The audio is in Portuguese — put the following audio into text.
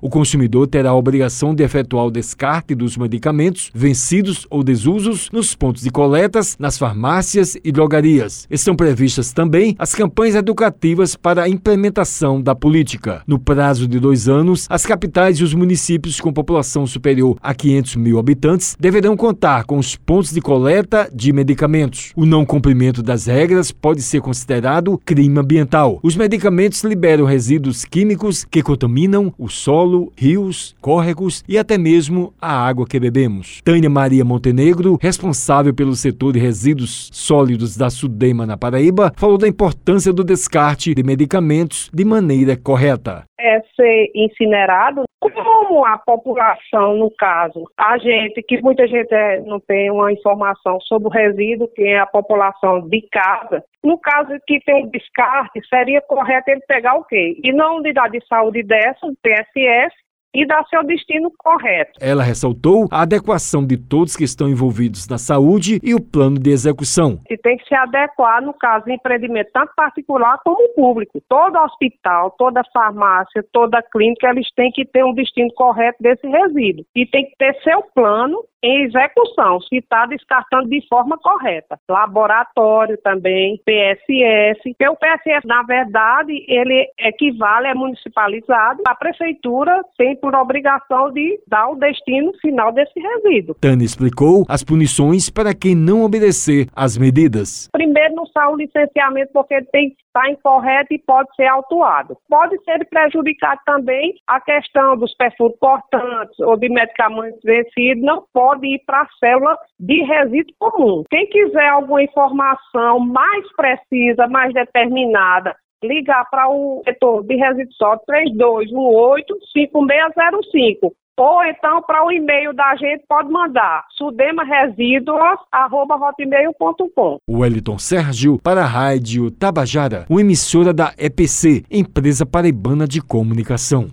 O consumidor terá a obrigação de efetuar o descarte dos medicamentos vencidos ou desusos nos pontos de coletas, nas farmácias e drogarias. Estão previstas também as campanhas educativas para a implementação da política. No prazo de dois anos, as capitais e os municípios com população superior a 500 mil habitantes deverão contar com os pontos de coleta de medicamentos. O não cumprimento das regras pode ser considerado crime ambiental. Os medicamentos liberam resíduos químicos que contaminam o solo solo, rios, córregos e até mesmo a água que bebemos. Tânia Maria Montenegro, responsável pelo setor de resíduos sólidos da Sudema na Paraíba, falou da importância do descarte de medicamentos de maneira correta. É ser incinerado como a população, no caso, a gente, que muita gente é, não tem uma informação sobre o resíduo, que é a população de casa, no caso que tem um descarte, seria correto ele pegar o quê? E na unidade de saúde dessa, o PSS, e dar seu destino correto. Ela ressaltou a adequação de todos que estão envolvidos na saúde e o plano de execução. E tem que se adequar, no caso, de empreendimento tanto particular como público. Todo hospital, toda farmácia, toda clínica, eles têm que ter um destino correto desse resíduo. E tem que ter seu plano em execução, se está descartando de forma correta. Laboratório também, PSS, porque o PSS, na verdade, ele equivale, é municipalizado, a prefeitura tem por obrigação de dar o destino final desse resíduo. Tânia explicou as punições para quem não obedecer às medidas. Primeiro, não sai o licenciamento porque ele tem está incorreto e pode ser autuado. Pode ser prejudicado também a questão dos perfuros cortantes ou de medicamentos vencidos, não pode ir para a célula de resíduo comum. Quem quiser alguma informação mais precisa, mais determinada, ligar para o setor de resíduos sólidos 3218-5605 ou então, para o e-mail da gente, pode mandar sudemaresiduos.com. Wellington Sérgio para a Rádio Tabajara, uma emissora da EPC, Empresa Paraibana de Comunicação.